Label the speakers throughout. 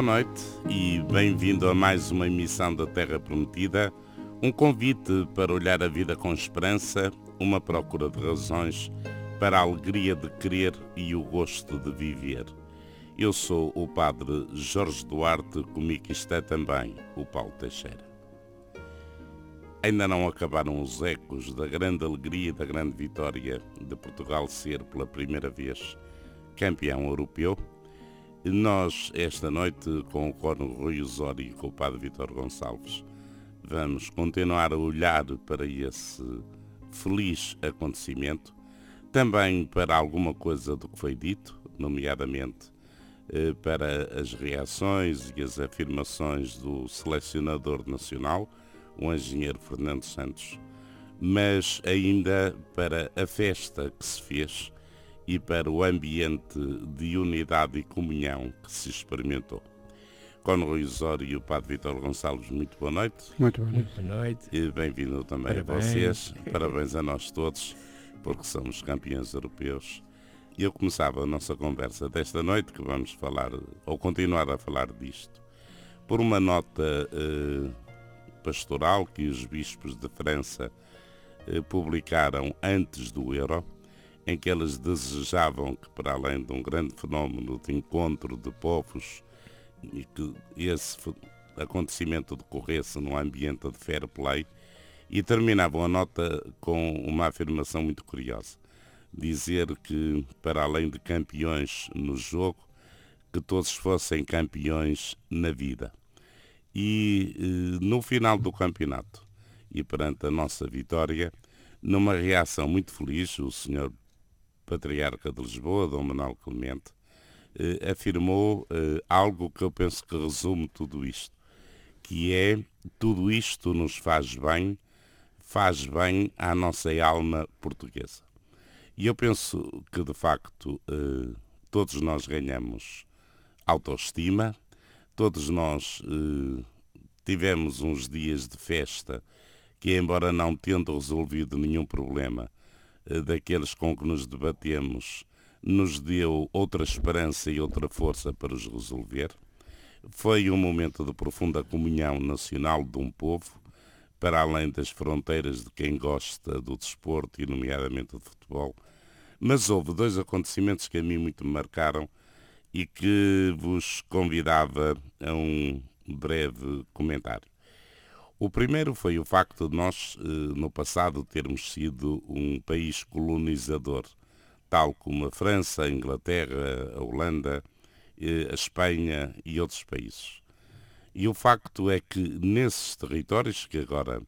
Speaker 1: boa noite e bem-vindo a mais uma emissão da Terra Prometida, um convite para olhar a vida com esperança, uma procura de razões para a alegria de querer e o gosto de viver. Eu sou o Padre Jorge Duarte, comigo está também o Paulo Teixeira. Ainda não acabaram os ecos da grande alegria e da grande vitória de Portugal ser pela primeira vez campeão europeu nós, esta noite, com o Corno Rui Osório e com o Padre Vitor Gonçalves, vamos continuar a olhar para esse feliz acontecimento, também para alguma coisa do que foi dito, nomeadamente eh, para as reações e as afirmações do selecionador nacional, o engenheiro Fernando Santos, mas ainda para a festa que se fez e para o ambiente de unidade e comunhão que se experimentou. Com Rui Osório e o Padre Vitor Gonçalves, muito boa noite.
Speaker 2: Muito boa noite. Boa
Speaker 1: noite. E bem-vindo também Parabéns. a vocês. Parabéns a nós todos, porque somos campeões europeus. E eu começava a nossa conversa desta noite, que vamos falar, ou continuar a falar disto, por uma nota eh, pastoral que os bispos de França eh, publicaram antes do Euro, em que eles desejavam que, para além de um grande fenómeno de encontro de povos, e que esse acontecimento decorresse num ambiente de fair play, e terminavam a nota com uma afirmação muito curiosa. Dizer que, para além de campeões no jogo, que todos fossem campeões na vida. E eh, no final do campeonato, e perante a nossa vitória, numa reação muito feliz, o senhor Patriarca de Lisboa, Dom Manuel Clemente, eh, afirmou eh, algo que eu penso que resume tudo isto, que é tudo isto nos faz bem, faz bem à nossa alma portuguesa. E eu penso que, de facto, eh, todos nós ganhamos autoestima, todos nós eh, tivemos uns dias de festa que, embora não tendo resolvido nenhum problema, daqueles com que nos debatemos nos deu outra esperança e outra força para os resolver. Foi um momento de profunda comunhão nacional de um povo, para além das fronteiras de quem gosta do desporto e, nomeadamente, do futebol. Mas houve dois acontecimentos que a mim muito me marcaram e que vos convidava a um breve comentário. O primeiro foi o facto de nós, eh, no passado, termos sido um país colonizador, tal como a França, a Inglaterra, a Holanda, eh, a Espanha e outros países. E o facto é que nesses territórios, que agora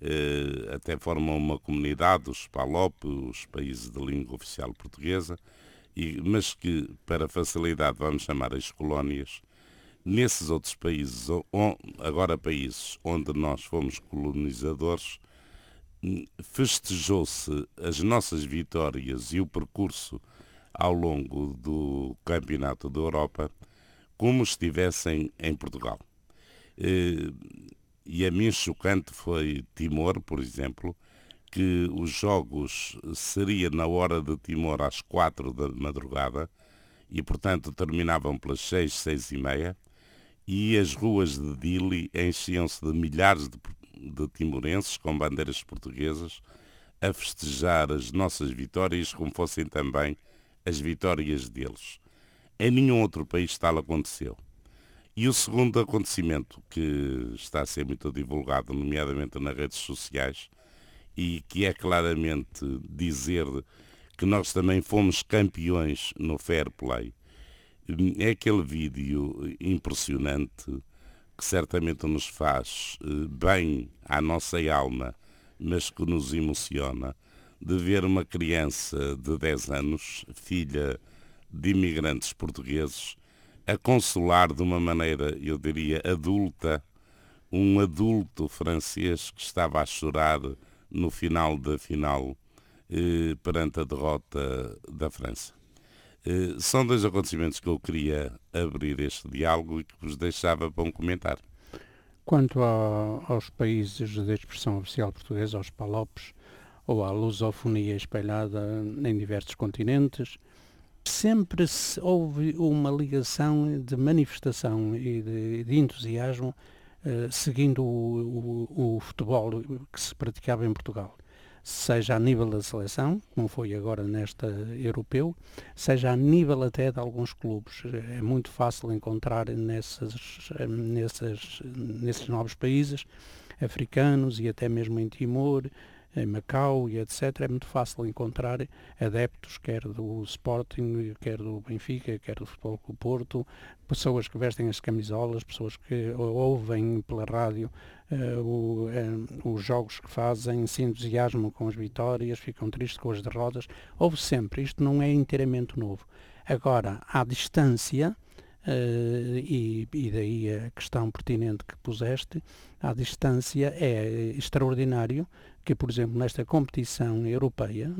Speaker 1: eh, até formam uma comunidade, os PALOP, os países de língua oficial portuguesa, e, mas que, para facilidade, vamos chamar as colónias, Nesses outros países, agora países onde nós fomos colonizadores, festejou-se as nossas vitórias e o percurso ao longo do Campeonato da Europa como estivessem em Portugal. E a mim chocante foi Timor, por exemplo, que os jogos seria na hora de Timor às quatro da madrugada e, portanto, terminavam pelas seis, seis e meia e as ruas de Dili enchiam-se de milhares de, de timorenses com bandeiras portuguesas a festejar as nossas vitórias como fossem também as vitórias deles. Em nenhum outro país tal aconteceu. E o segundo acontecimento que está a ser muito divulgado, nomeadamente nas redes sociais, e que é claramente dizer que nós também fomos campeões no fair play, é aquele vídeo impressionante que certamente nos faz eh, bem à nossa alma, mas que nos emociona, de ver uma criança de 10 anos, filha de imigrantes portugueses, a consolar de uma maneira, eu diria, adulta, um adulto francês que estava a chorar no final da final eh, perante a derrota da França. Eh, são dois acontecimentos que eu queria abrir este diálogo e que vos deixava para um comentário.
Speaker 2: Quanto aos países de expressão oficial portuguesa, aos PALOPs, ou à lusofonia espalhada em diversos continentes, sempre houve uma ligação de manifestação e de, de entusiasmo uh, seguindo o, o, o, futebol que se praticava em Portugal. Seja a nível da seleção, como foi agora nesta europeu, seja a nível até de alguns clubes. É muito fácil encontrar nessas, nessas, nesses novos países africanos e até mesmo em Timor, em Macau e etc., é muito fácil encontrar adeptos, quer do Sporting, quer do Benfica, quer do Futebol Clube Porto, pessoas que vestem as camisolas, pessoas que ouvem pela rádio o, uh, os jogos que fazem, se entusiasmam com as vitórias, ficam tristes com as derrotas. Houve sempre, isto não é inteiramente novo. Agora, à distância, Uh, e, e, daí a questão pertinente que puseste, à distância é extraordinário que, por exemplo, nesta competição europeia,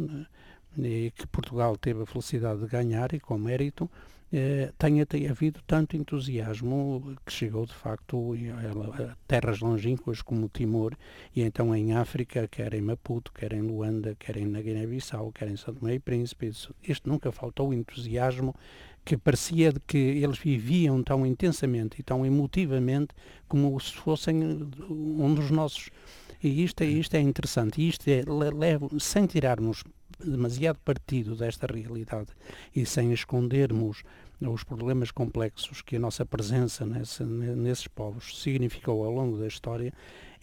Speaker 2: que Portugal teve a felicidade de ganhar e com mérito, eh, tenha, havido tanto entusiasmo que chegou de facto a, terras longínquas como Timor e então em África, quer em Maputo, quer em Luanda, quer na Guiné-Bissau, quer em São Tomé e Príncipe, isto nunca faltou entusiasmo que parecia que eles viviam tão intensamente e tão emotivamente como se fossem um dos nossos e isto, é, isto é interessante. Isto é, leva, sem tirarmos demasiado partido desta realidade e sem escondermos os problemas complexos que a nossa presença nessa, nesses povos significou ao longo da história,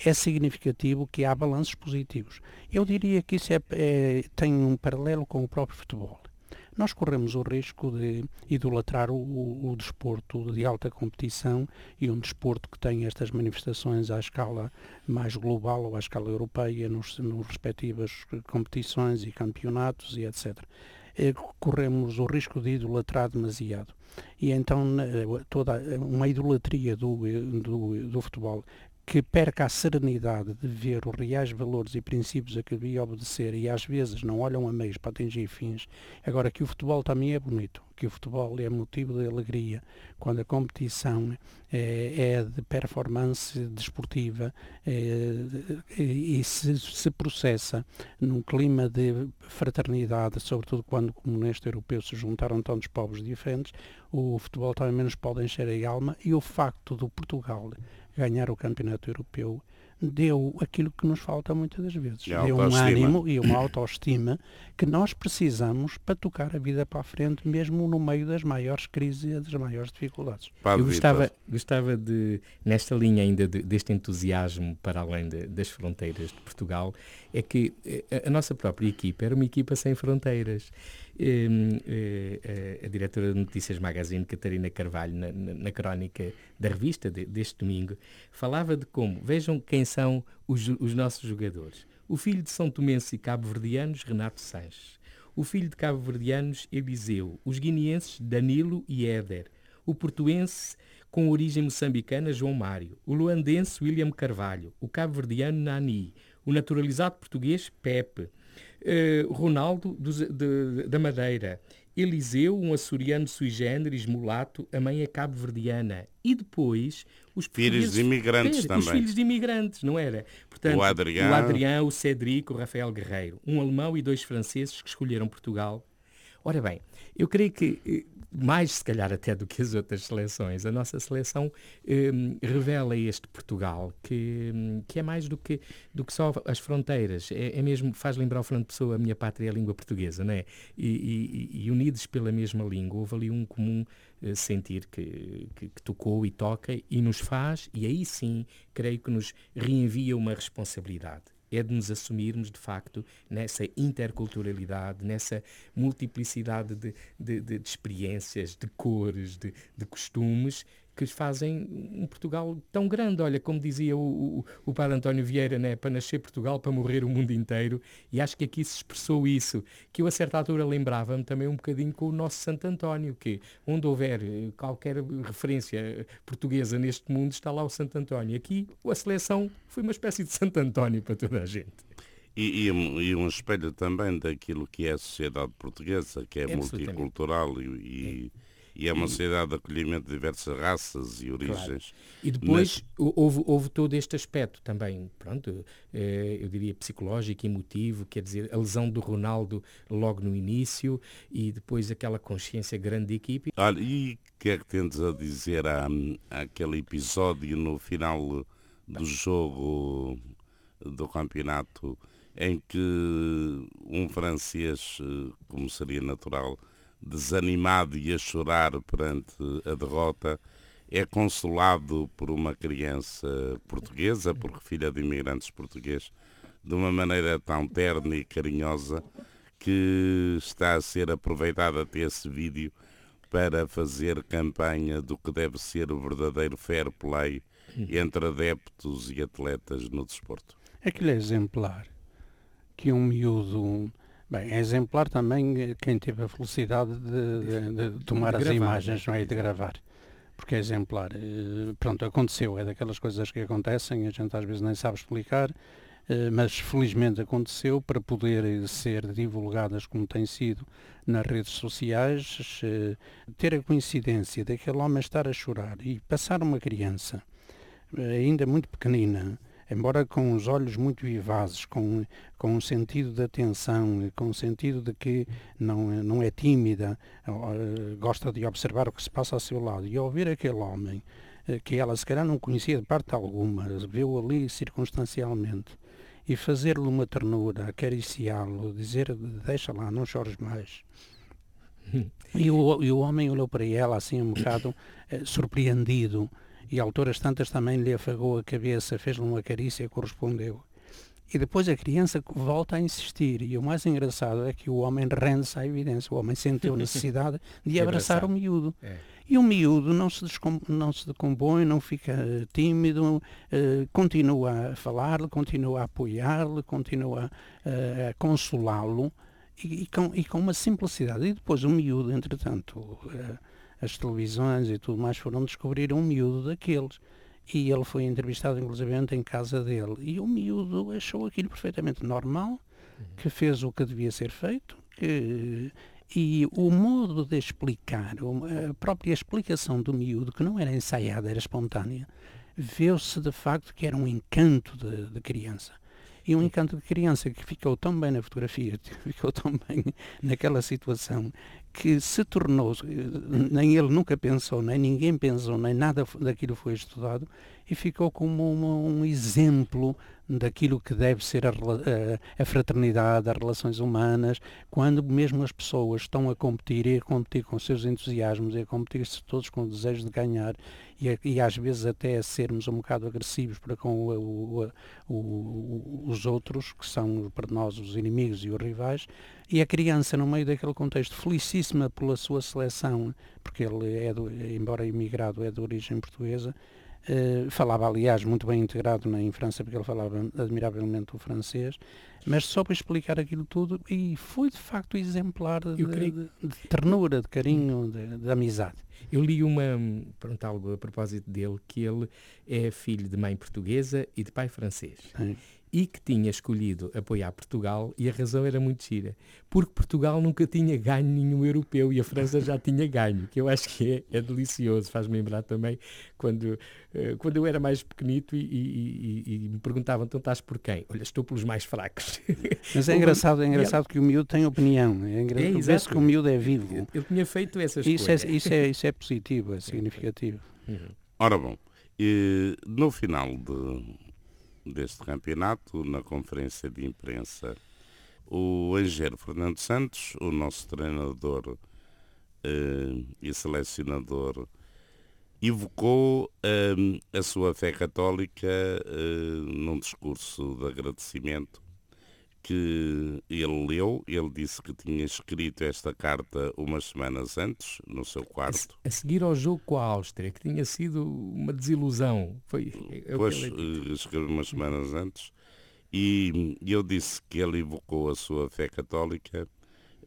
Speaker 2: é significativo que há balanços positivos. Eu diria que isso é, é, tem um paralelo com o próprio futebol nós corremos o risco de idolatrar o, o, o, desporto de alta competição e um desporto que tem estas manifestações à escala mais global ou à escala europeia nos, nos respectivas competições e campeonatos e etc. Eh, corremos o risco de idolatrar demasiado. E então toda uma idolatria do, do, do futebol que perca a serenidade de ver os reais valores e princípios a que devia obedecer e às vezes não olham a meios para atingir fins. Agora que o futebol também é bonito, que o futebol é motivo de alegria, quando a competição é, é de performance desportiva é, e se, se processa num clima de fraternidade, sobretudo quando, como neste europeu, se juntaram tantos povos diferentes, o futebol também menos pode encher a alma e o facto do Portugal ganhar o campeonato europeu deu aquilo que nos falta muitas das vezes. Deu um ânimo e uma autoestima que nós precisamos para tocar a vida para a frente, mesmo no meio das maiores crises e das maiores dificuldades.
Speaker 3: Eu gostava, gostava de, nesta linha ainda de, deste entusiasmo para além de, das fronteiras de Portugal, é que eh, a, a nossa própria equipa era uma equipa sem fronteiras. Hum, eh, a diretora de Notícias Magazine, Catarina Carvalho, na, na, na crónica da revista de, deste domingo, falava de como, vejam quem são os, os nossos jogadores. O filho de São Tomense e cabo-verdianos, Renato Sanches. O filho de cabo-verdianos, Eliseu. Os guineenses, Danilo e Éder. O portuense, com origem moçambicana, João Mário. O luandense, William Carvalho. O cabo-verdiano, Nani. O naturalizado português, Pepe. Uh, Ronaldo do, de, da Madeira, Eliseu, um açoriano sui generis, mulato, a mãe é cabo-verdiana. E depois os
Speaker 1: filhos de imigrantes também.
Speaker 3: Os filhos de imigrantes, não era?
Speaker 1: Portanto, o Adriano,
Speaker 3: o, Adriano, o Cedric, o Rafael Guerreiro. Um alemão e dois franceses que escolheram Portugal. Ora bem, eu creio que eh, mais se calhar até do que as outras seleções. A nossa seleção um, revela este Portugal que, um, que é mais do que, do que só as fronteiras. É, é, mesmo, faz lembrar o Fernando Pessoa, a minha pátria é a língua portuguesa, não é? E, e, e unidos pela mesma língua, houve ali um comum uh, sentir que, que, que tocou e toca e nos faz, e aí sim, creio que nos reenvia uma responsabilidade é de nos assumirmos, de facto, nessa interculturalidade, nessa multiplicidade de, de, de, de experiências, de cores, de, de costumes que fazem um Portugal tão grande. Olha, como dizia o, o, o padre António Vieira, né, para nascer Portugal, para morrer o mundo inteiro, e acho que aqui se expressou isso, que eu a certa altura lembrava-me também um bocadinho com o nosso Santo António, que onde houver eh, qualquer referência portuguesa neste mundo, está lá o Santo António. Aqui a seleção foi uma espécie de Santo António para toda a gente.
Speaker 1: E, e, e, um espelho também daquilo que é a sociedade portuguesa, que é multicultural e, e, E é uma sociedade de acolhimento de diversas raças e origens. Claro.
Speaker 3: E depois Mas... houve, houve todo este aspecto também, pronto, eh, eu diria psicológico, emotivo, quer dizer, a lesão do Ronaldo logo no início e depois aquela consciência grande da equipe.
Speaker 1: Olha, e o que é que tens a dizer à, àquele episódio no final do jogo do campeonato em que um francês, eh, como seria natural, desanimado e a chorar perante a derrota, é consolado por uma criança portuguesa, porque filha de imigrantes portugueses, de uma maneira tão terna e carinhosa que está a ser aproveitada até esse vídeo para fazer campanha do que deve ser o verdadeiro fair play entre adeptos e atletas no desporto.
Speaker 2: Aquilo é exemplar que um miúdo Bem, é exemplar também quem teve a felicidade de, de, de tomar de as imagens, não é? de gravar. Porque é exemplar. Eh, pronto, aconteceu, é daquelas coisas que acontecem, a gente às vezes nem sabe explicar, eh, mas felizmente aconteceu para poder ser divulgadas como tem sido nas redes sociais, eh, ter a coincidência daquele homem estar a chorar e passar uma criança, ainda muito pequenina, embora com os olhos muito vivazes, com, com um sentido de atenção, com um sentido de que não, não é tímida, gosta de observar o que se passa ao seu lado, e ouvir aquele homem, eh, que ela se calhar não conhecia de parte alguma, viu ali circunstancialmente, e fazer-lhe uma ternura, acariciá-lo, dizer deixa lá, não chores mais. E o, e o homem olhou para ela assim um bocado eh, surpreendido, e alturas tantas também lhe afagou a cabeça, fez-lhe uma carícia, correspondeu. E depois a criança volta a insistir. E o mais engraçado é que o homem rende-se à evidência. O homem sentiu necessidade de abraçar o miúdo. É. E o miúdo não se, não se decompõe, não fica tímido, uh, continua a falar-lhe, continua a apoiar-lhe, continua uh, a consolá-lo e, e, com, e, com, uma simplicidade. E depois o miúdo, entretanto, as televisões e tudo mais foram descobrir um miúdo daqueles. E ele foi entrevistado, inclusivamente, em casa dele. E o miúdo achou aquilo perfeitamente normal, uhum. que fez o que devia ser feito, que e o modo de explicar, a própria explicação do miúdo, que não era ensaiada, era espontânea, viu-se de facto que era um encanto de, de criança e um encanto de criança que ficou tão bem na fotografia, ficou tão bem naquela situação, que se tornou, nem ele nunca pensou, nem ninguém pensou, nem nada daquilo foi estudado, e ficou como um exemplo daquilo que deve ser a, a, a, fraternidade, as relações humanas, quando mesmo as pessoas estão a competir e a competir com seus entusiasmos e a competir-se todos com o desejo de ganhar e, e, às vezes até a sermos um bocado agressivos para com o, o, os outros, que são para nós os inimigos e os rivais, e a criança, no meio daquele contexto, felicíssima pela sua seleção, porque ele é, do, embora imigrado, é de origem portuguesa, Uh, falava, aliás, muito bem integrado na, em França, porque ele falava admiravelmente o francês, mas soube explicar aquilo tudo e foi de facto exemplar de, creio... de, de ternura, de carinho, de, de, amizade.
Speaker 3: Eu li uma, pronto, algo a propósito dele, que ele é filho de mãe portuguesa e de pai francês. E que tinha escolhido apoiar Portugal e a razão era muito gira, porque Portugal nunca tinha ganho nenhum europeu e a França já tinha ganho, que eu acho que é, é delicioso, faz-me lembrar também quando, uh, quando eu era mais pequenito e, e, e, e, me perguntavam, então estás por quem? Olha, estou pelos mais fracos.
Speaker 2: Mas é engraçado, é engraçado que o miúdo tem opinião, é engraçado é, que o miúdo é vivo.
Speaker 3: Eu, tinha feito essas
Speaker 2: isso É, isso, é, isso é positivo, é significativo.
Speaker 1: Uhum. Ora bom, no final de deste campeonato, na conferência de imprensa, o engenheiro Fernando Santos, o nosso treinador eh, e selecionador, evocou eh, a sua fé católica eh, num discurso de agradecimento que ele leu, ele disse que tinha escrito esta carta umas semanas antes, no seu quarto.
Speaker 3: A, seguir ao jogo com a Áustria, que tinha sido uma desilusão. Foi,
Speaker 1: é pois, eh, escreveu umas semanas antes, e eu disse que ele evocou a sua fé católica,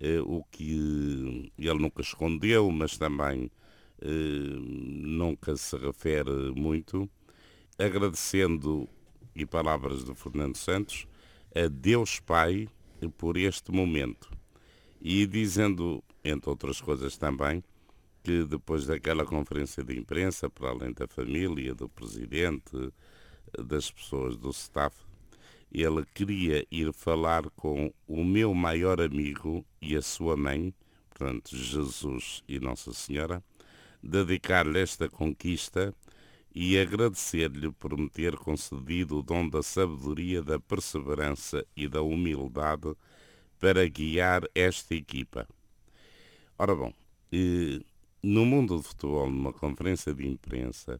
Speaker 1: eh, o que ele nunca escondeu, mas também eh, nunca se refere muito, agradecendo, e palavras de Fernando Santos, a Deus Pai por este momento. E dizendo, entre outras coisas também, que depois daquela conferência de imprensa, para além da família, do presidente, das pessoas do staff, ele queria ir falar com o meu maior amigo e a sua mãe, portanto Jesus e Nossa Senhora, dedicar-lhe esta conquista e agradecer-lhe por me ter concedido o dom da sabedoria, da perseverança e da humildade para guiar esta equipa. Ora bom, no mundo do futebol, numa conferência de imprensa,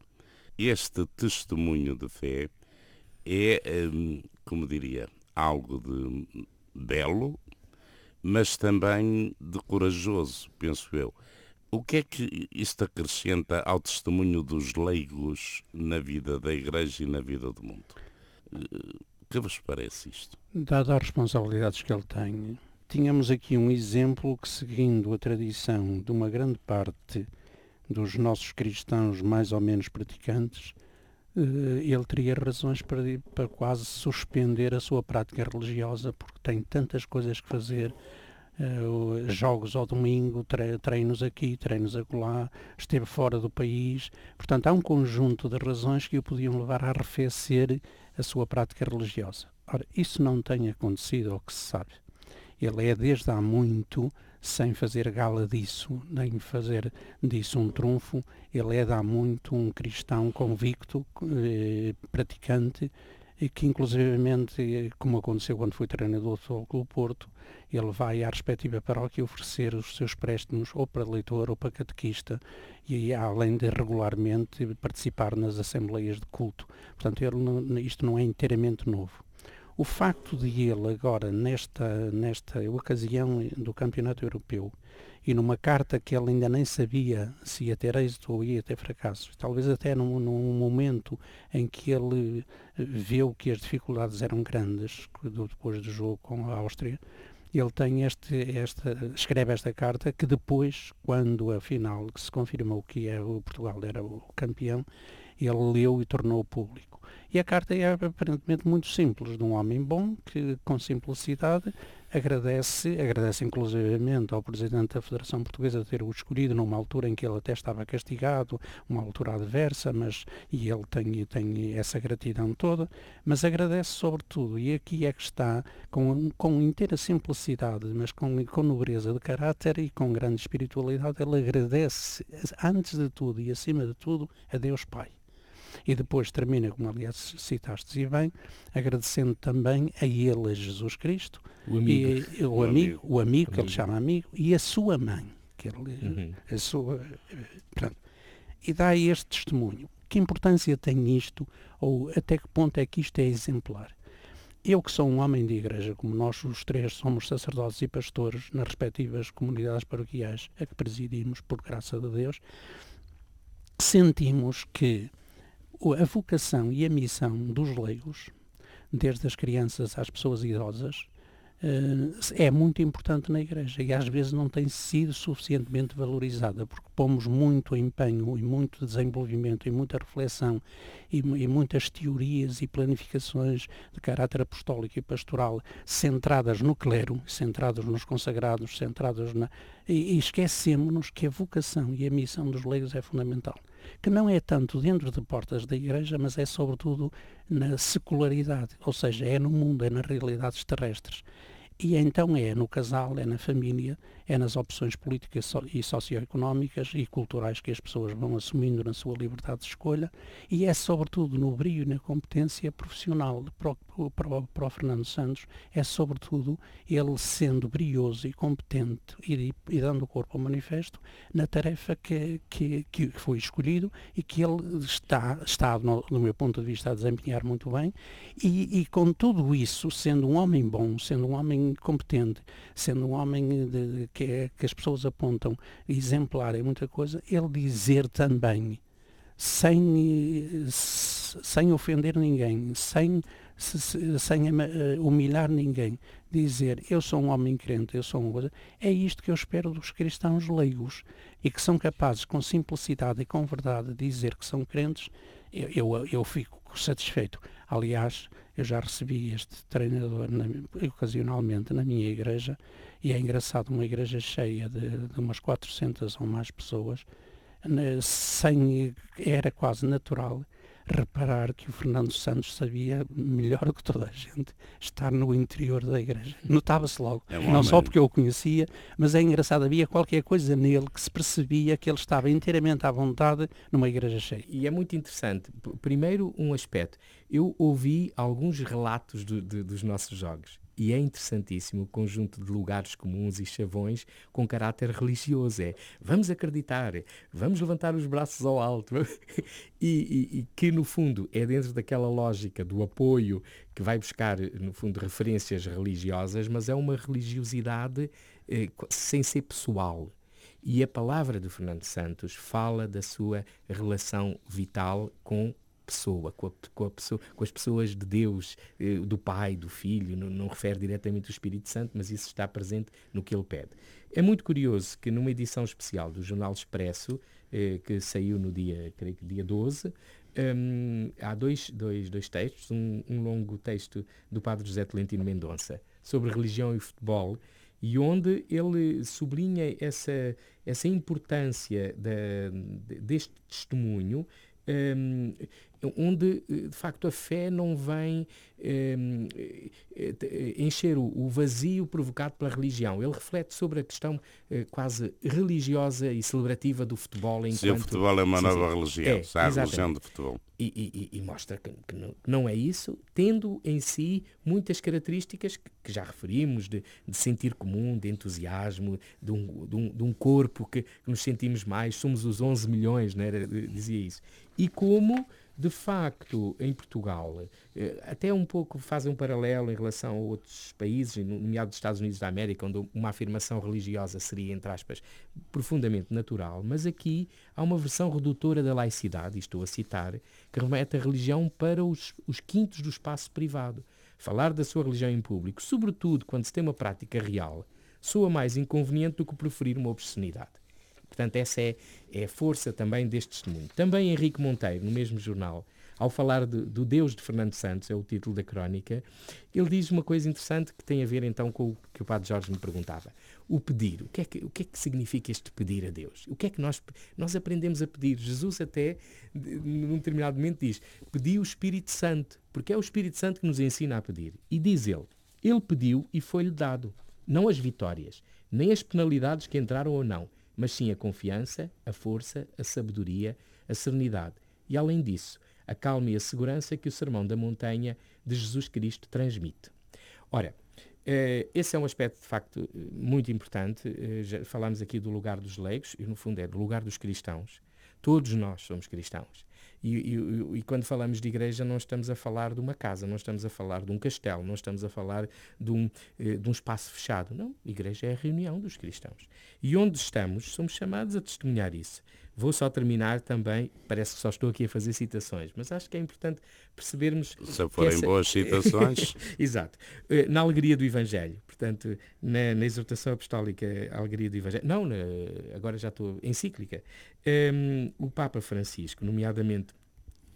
Speaker 1: este testemunho de fé é, hum, como diria, algo de belo, mas também de corajoso, penso eu. O que é que isto acrescenta ao testemunho dos leigos na vida da Igreja e na vida do mundo? O que vos parece isto?
Speaker 2: Dado as responsabilidades que ele tem, tínhamos aqui um exemplo que, seguindo a tradição de uma grande parte dos nossos cristãos mais ou menos praticantes, eh, ele teria razões para, para quase suspender a sua prática religiosa, porque tem tantas coisas que fazer, uh, jogos ao domingo, treinos aqui, treinos acolá, esteve fora do país. Portanto, há um conjunto de razões que o podiam levar a arrefecer a sua prática religiosa. Ora, isso não tem acontecido, ao que se sabe. Ele é desde há muito, sem fazer gala disso, nem fazer disso um trunfo, ele é de há muito um cristão convicto, eh, praticante, e que inclusivamente, como aconteceu quando foi treinador do Clube Porto, ele vai à respectiva paróquia oferecer os seus préstimos ou para leitor ou para catequista e além de regularmente participar nas assembleias de culto. Portanto, ele, isto não é inteiramente novo. O facto de ele agora, nesta, nesta ocasião do Campeonato Europeu, e numa carta que ele ainda nem sabia se ia ter êxito ou ia ter fracasso. Talvez até num, num momento em que ele eh, viu que as dificuldades eram grandes, depois do jogo com a Áustria, ele tem este, esta, escreve esta carta que depois, quando afinal se confirmou que é, o Portugal era o campeão, ele leu e tornou público. E a carta é aparentemente muito simples, de um homem bom que, com simplicidade, agradece, agradece inclusivamente ao Presidente da Federação Portuguesa ter o escolhido numa altura em que ele até estava castigado, uma altura adversa, mas e ele tem, tem essa gratidão toda, mas agradece sobretudo, e aqui é que está, com, com inteira simplicidade, mas com, com nobreza de caráter e com grande espiritualidade, ele agradece, antes de tudo e acima de tudo, a Deus Pai e depois termina, como aliás citaste e bem, agradecendo também a ele, a Jesus Cristo,
Speaker 3: o amigo,
Speaker 2: e, o, o, amigo, o amigo que ele chama amigo, e a sua mãe, que ele, uhum. a sua, pronto, e dá este testemunho. Que importância tem isto, ou até que ponto é que isto é exemplar? Eu que sou um homem de igreja, como nós os três somos sacerdotes e pastores nas respectivas comunidades paroquiais a que presidimos, por graça de Deus, sentimos que a vocação e a missão dos leigos, desde as crianças às pessoas idosas, eh, é muito importante na Igreja e às vezes não tem sido suficientemente valorizada, porque pomos muito empenho e muito desenvolvimento e muita reflexão e, e muitas teorias e planificações de caráter apostólico e pastoral centradas no clero, centradas nos consagrados, centradas na. E, e esquecemos-nos que a vocação e a missão dos leigos é fundamental que não é tanto dentro de portas da Igreja, mas é sobretudo na secularidade, ou seja, é no mundo, é nas realidades terrestres. E então é no casal, é na família, é nas opções políticas e socioeconómicas e culturais que as pessoas vão assumindo na sua liberdade de escolha e é sobretudo no brilho e na competência profissional para o, para o, Fernando Santos, é sobretudo ele sendo brioso e competente e, e dando corpo ao manifesto na tarefa que, que, que foi escolhido e que ele está, está no, do meu ponto de vista, a desempenhar muito bem. E, e com tudo isso, sendo um homem bom, sendo um homem competente, sendo um homem de, que, é, que as pessoas apontam exemplar em muita coisa, ele dizer também, sem, sem ofender ninguém, sem, sem eh, humilhar ninguém, dizer eu sou um homem crente, eu sou uma coisa, é isto que eu espero dos cristãos leigos e que são capazes com simplicidade e com verdade de dizer que são crentes, eu, eu, eu fico satisfeito. Aliás, eu já recebi este treinador na, ocasionalmente na minha igreja E é engraçado uma igreja cheia de, de umas 400 ou mais pessoas, né, sem, era quase natural reparar que o Fernando Santos sabia melhor do que toda a gente estar no interior da igreja. Notava-se logo. É não só porque eu o conhecia, mas é engraçado, havia qualquer coisa nele que se percebia que ele estava inteiramente à vontade numa igreja cheia.
Speaker 3: E é muito interessante. Primeiro, um aspecto. Eu ouvi alguns relatos do, de, dos nossos jogos e é interessantíssimo o conjunto de lugares comuns e chavões com caráter religioso. É vamos acreditar, vamos levantar os braços ao alto. e, e, e, que, no fundo, é dentro daquela lógica do apoio que vai buscar, no fundo, referências religiosas, mas é uma religiosidade eh, sem ser pessoal. E a palavra de Fernando Santos fala da sua relação vital com pessoa, com, a, com, a pessoa, com as pessoas de Deus, eh, do Pai, do Filho, não, não refere diretamente o Espírito Santo, mas isso está presente no que ele pede. É muito curioso que numa edição especial do Jornal Expresso, eh, que saiu no dia, creio que dia 12, um, há dois, dois, dois textos, um, um, longo texto do padre José Tolentino Mendonça sobre religião e futebol, e onde ele sublinha essa, essa importância da, deste testemunho um, onde de facto a fé não vem um, encher o, vazio provocado pela religião. Ele reflete sobre a questão uh, quase religiosa e celebrativa do futebol. Enquanto...
Speaker 1: Se o futebol é uma nova religião, é, a religião do futebol.
Speaker 3: E, e, e mostra que, que não, é isso, tendo em si muitas características que, que já referimos, de, de, sentir comum, de entusiasmo, de um, de um, de um corpo que, que, nos sentimos mais, somos os 11 milhões, né, dizia isso. E como de facto, em Portugal, eh, até um pouco fazem um paralelo em relação a outros países, nomeado os Estados Unidos da América, onde uma afirmação religiosa seria, entre aspas, profundamente natural, mas aqui há uma versão redutora da laicidade, e estou a citar, que remete a religião para os, os quintos do espaço privado. Falar da sua religião em público, sobretudo quando se tem uma prática real, soa mais inconveniente do que preferir uma obscenidade. Portanto, essa é, é a força também deste testemunho. Também Henrique Monteiro, no mesmo jornal, ao falar de, do Deus de Fernando Santos, é o título da crónica, ele diz uma coisa interessante que tem a ver então com o que o Padre Jorge me perguntava. O pedir. O que é que, o que, é que significa este pedir a Deus? O que é que nós, nós aprendemos a pedir? Jesus até, num determinado momento, diz, pedi o Espírito Santo, porque é o Espírito Santo que nos ensina a pedir. E diz ele, ele pediu e foi-lhe dado. Não as vitórias, nem as penalidades que entraram ou não, mas sim a confiança, a força, a sabedoria, a serenidade e, além disso, a calma e a segurança que o Sermão da Montanha de Jesus Cristo transmite. Ora, eh, esse é um aspecto de facto muito importante. Eh, já falámos aqui do lugar dos leigos e, no fundo, é do lugar dos cristãos. Todos nós somos cristãos. E, e, e, quando falamos de igreja, não estamos a falar de uma casa, não estamos a falar de um castelo, não estamos a falar de um, eh, de um espaço fechado. Não, igreja é a reunião dos cristãos. E onde estamos, somos chamados a testemunhar isso. Vou só terminar também, parece que só estou aqui a fazer citações, mas acho que é importante percebermos.
Speaker 1: Se forem essa... boas citações.
Speaker 3: Exato. Eh, na alegria do Evangelho, portanto, na, na exortação apostólica, a alegria do Evangelho. Não, na, agora já estou encíclica. Um, o Papa Francisco, nomeadamente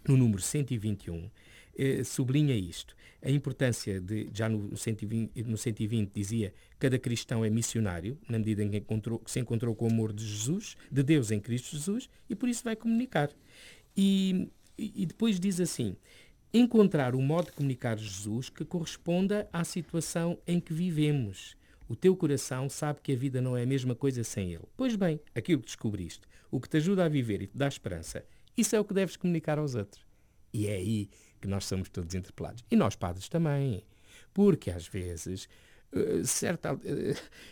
Speaker 3: no número 121, eh, sublinha isto. A importância de, já no 120, no 120 dizia, cada cristão é missionário, na medida em que, encontrou, que se encontrou com o amor de Jesus, de Deus em Cristo Jesus, e por isso vai comunicar. E, e depois diz assim, encontrar o modo de comunicar Jesus que corresponda à situação em que vivemos. O teu coração sabe que a vida não é a mesma coisa sem ele. Pois bem, aquilo que descobriste, o que te ajuda a viver e te dá esperança, isso é o que deves comunicar aos outros. E é aí que nós somos todos interpelados. E nós padres também. Porque às vezes, uh, certa, uh,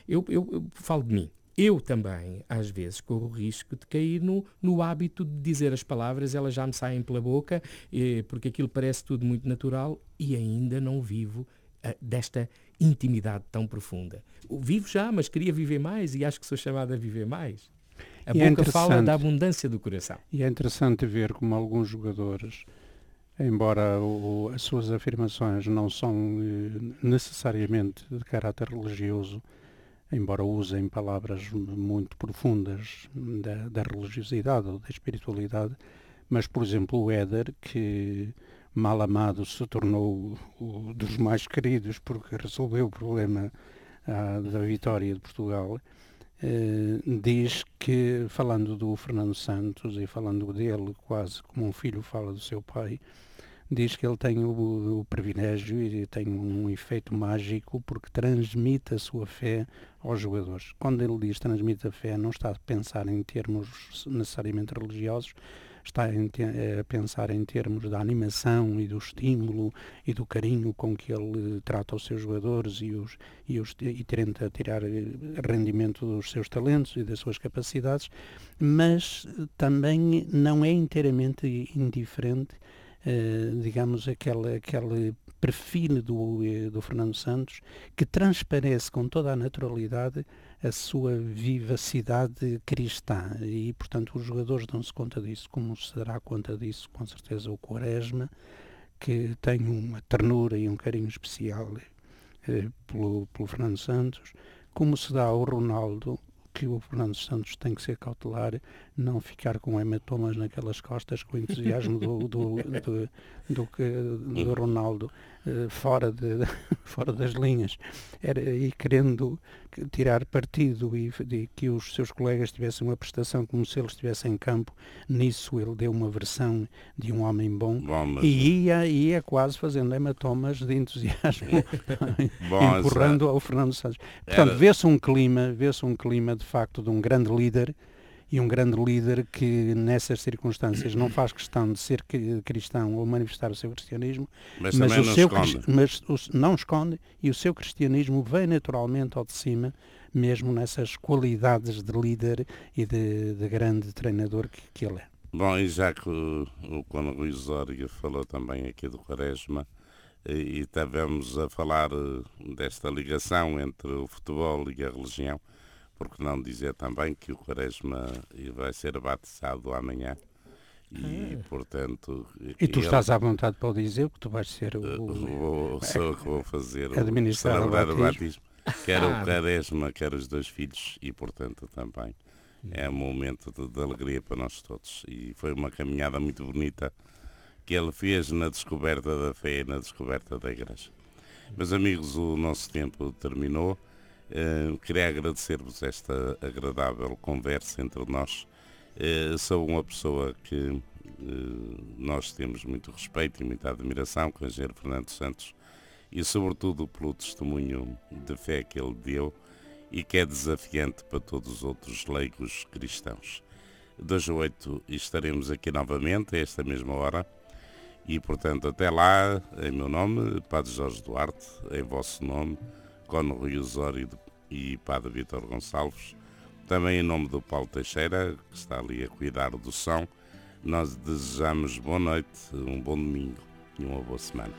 Speaker 3: eu, eu, eu, falo de mim. Eu também, às vezes, corro o risco de cair no, no hábito de dizer as palavras, elas já me saem pela boca, eh, porque aquilo parece tudo muito natural e ainda não vivo uh, desta intimidade tão profunda. Vivo já, mas queria viver mais e acho que sou chamado a viver mais. A e é boca é fala da abundância do coração.
Speaker 2: E é interessante ver como alguns jogadores embora o, as suas afirmações não são eh, necessariamente de caráter religioso, embora usem palavras muito profundas da, da religiosidade ou da espiritualidade, mas, por exemplo, o Éder, que mal amado se tornou o dos mais queridos porque resolveu o problema à, da vitória de Portugal, eh, diz que, falando do Fernando Santos e falando dele quase como um filho fala do seu pai, diz que ele tem o, o, privilégio e tem um efeito mágico porque transmite a sua fé aos jogadores. Quando ele diz transmite a fé, não está a pensar em termos necessariamente religiosos, está a pensar em termos da animação e do estímulo e do carinho com que ele trata os seus jogadores e, os, e, os, e tenta tirar eh, rendimento dos seus talentos e das suas capacidades, mas também não é inteiramente indiferente digamos, aquele, aquele perfil do, eh, do Fernando Santos que transparece com toda a naturalidade a sua vivacidade cristã. E, portanto, os jogadores dão-se conta disso, como se dará conta disso, com certeza, o Quaresma, que tem uma ternura e um carinho especial eh, pelo, pelo Fernando Santos, como se dá ao Ronaldo, que o Fernando Santos tem que ser cautelar, não ficar com hematomas naquelas costas com o entusiasmo do, do, do, do, do Ronaldo uh, fora, de, fora das linhas. Era, e querendo tirar partido e, de que os seus colegas tivessem uma prestação como se ele estivesse em campo, nisso ele deu uma versão de um homem bom, bom mas... e ia, ia quase fazendo hematomas de entusiasmo, bom, empurrando ao Fernando Santos. Portanto, Era... vê-se um clima, vê-se um clima de facto de um grande líder e um grande líder que nessas circunstâncias não faz questão de ser cristão ou manifestar o seu cristianismo,
Speaker 1: mas, mas o seu esconde.
Speaker 2: mas o, não esconde e o seu cristianismo vem naturalmente ao de cima, mesmo nessas qualidades de líder e de, de grande treinador que, que, ele é.
Speaker 1: Bom, e já que o, o Luís Osório falou também aqui do Quaresma, e, e estivemos a falar eh, desta ligação entre o futebol e a religião, porque não dizer também que o Quaresma vai ser batizado amanhã. E, ah. portanto...
Speaker 2: E tu ele, estás à vontade para o dizer, que tu vais ser o...
Speaker 1: Eh, vou, sou eu que vou fazer
Speaker 2: administrar o, o batismo.
Speaker 1: batismo. Quer ah. o Quaresma, quer os dois filhos, e, portanto, também é um momento de, de, alegria para nós todos. E foi uma caminhada muito bonita que ele fez na descoberta da fé e na descoberta da igreja. Meus amigos, o nosso tempo terminou. Uh, queria agradecer-vos esta agradável conversa entre nós. Uh, sou uma pessoa que uh, nós temos muito respeito e muita admiração com o engenheiro Fernando Santos e sobretudo pelo testemunho de fé que ele deu e que é desafiante para todos os outros leigos cristãos. Dois a oito estaremos aqui novamente a esta mesma hora e portanto até lá, em meu nome, Padre Jorge Duarte, em vosso nome, Cono Rui Osório e Padre Vítor Gonçalves. Também em nome do Paulo Teixeira, que está ali a cuidar do som, nós desejamos boa noite, um bom domingo e uma boa semana.